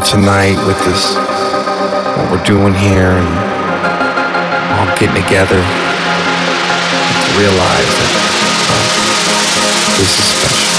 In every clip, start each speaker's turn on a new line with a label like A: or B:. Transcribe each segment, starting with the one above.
A: tonight with this what we're doing here and all getting together to realize that uh, this is special.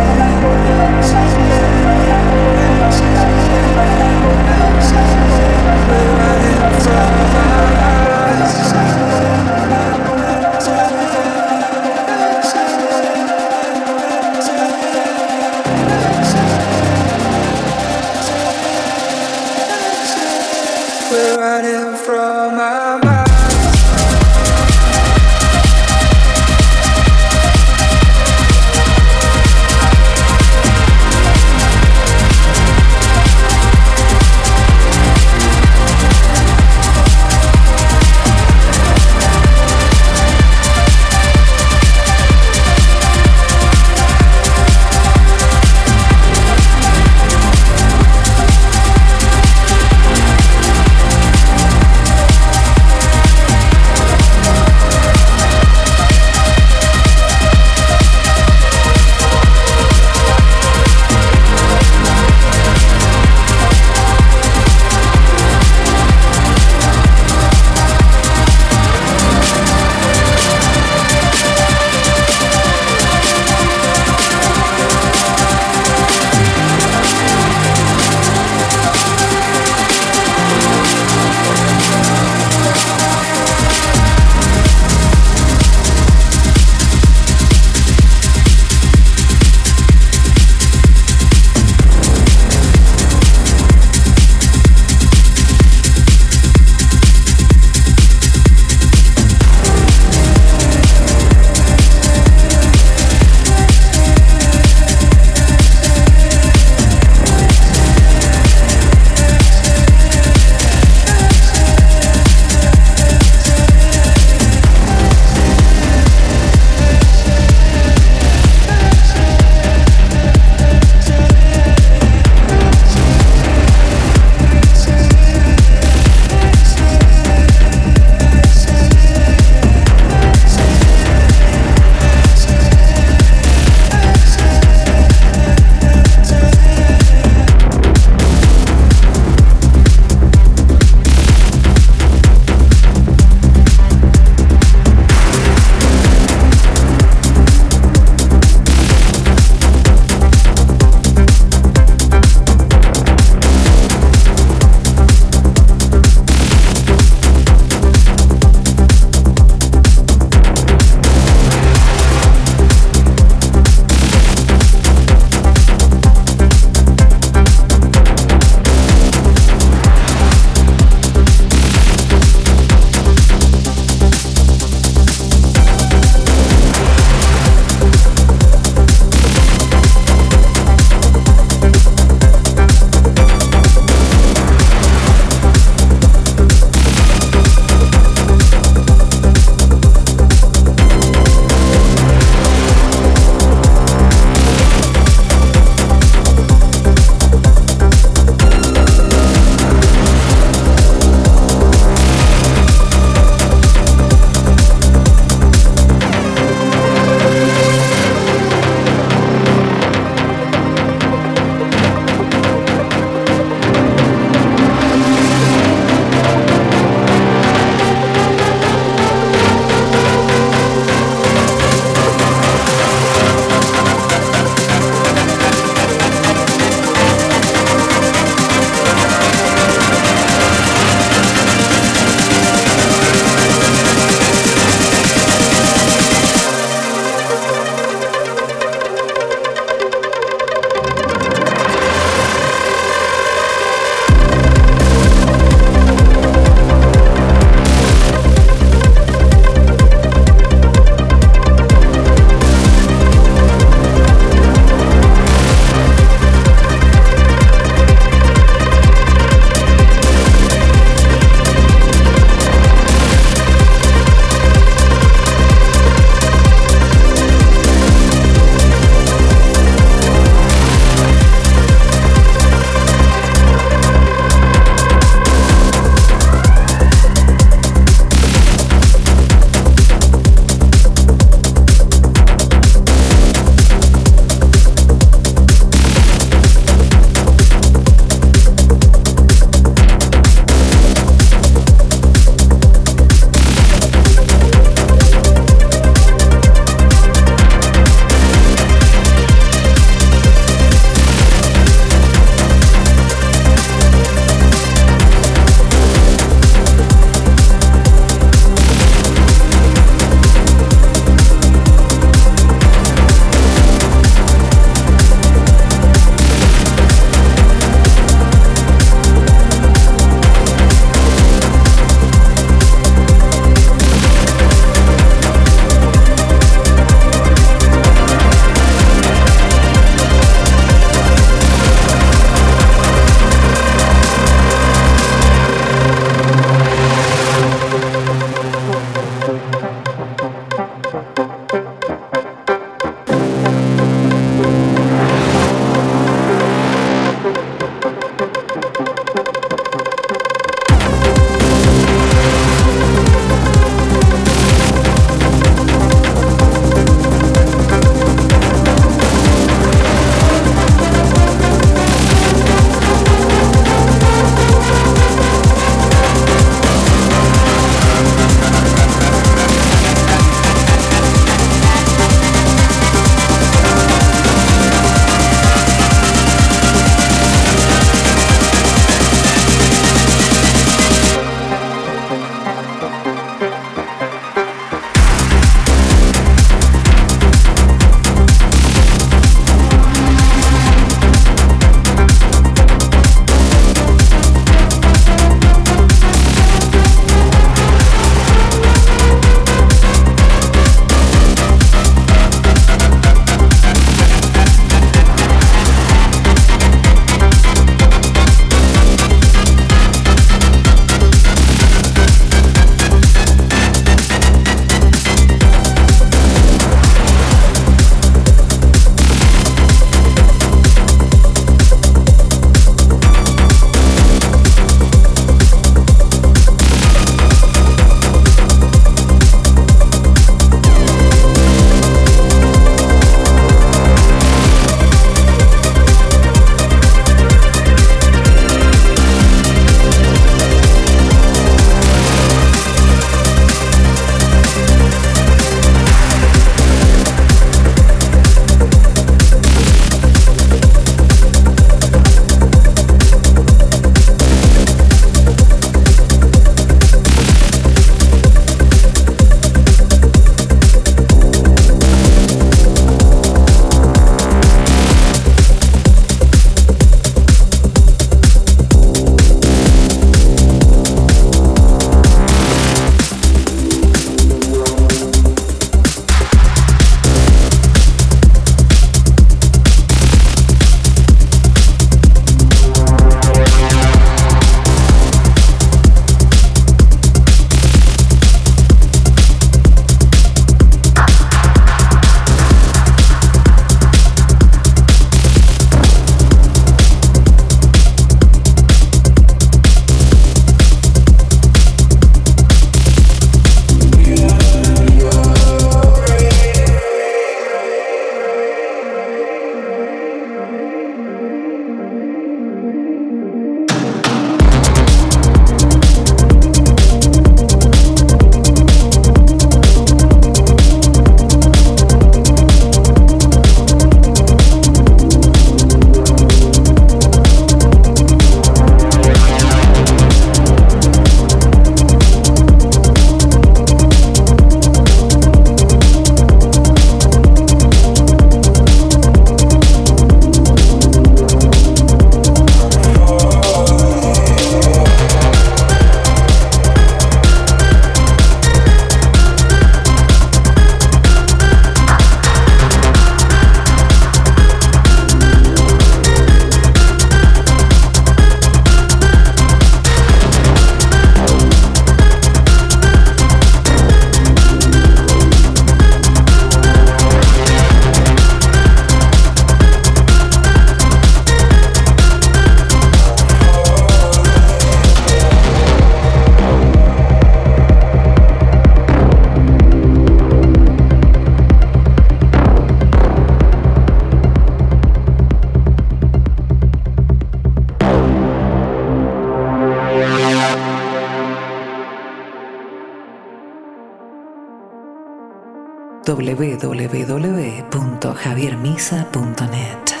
B: www.javiermisa.net.